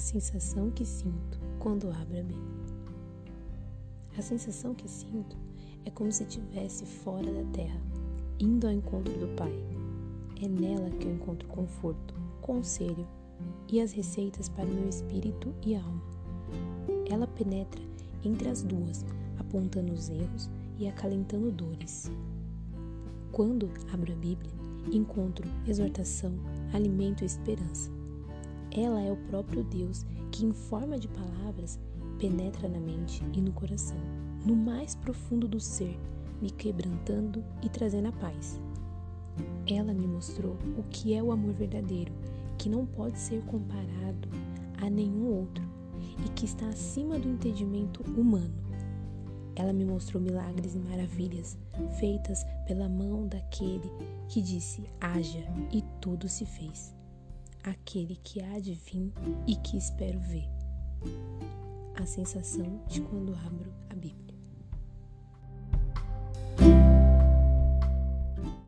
sensação que sinto quando abro a Bíblia. A sensação que sinto é como se estivesse fora da terra, indo ao encontro do Pai. É nela que eu encontro conforto, conselho e as receitas para o meu espírito e alma. Ela penetra entre as duas, apontando os erros e acalentando dores. Quando abro a Bíblia, encontro exortação, alimento e esperança. Ela é o próprio Deus que, em forma de palavras, penetra na mente e no coração, no mais profundo do ser, me quebrantando e trazendo a paz. Ela me mostrou o que é o amor verdadeiro, que não pode ser comparado a nenhum outro e que está acima do entendimento humano. Ela me mostrou milagres e maravilhas feitas pela mão daquele que disse: haja, e tudo se fez. Aquele que há de vir e que espero ver. A sensação de quando abro a Bíblia.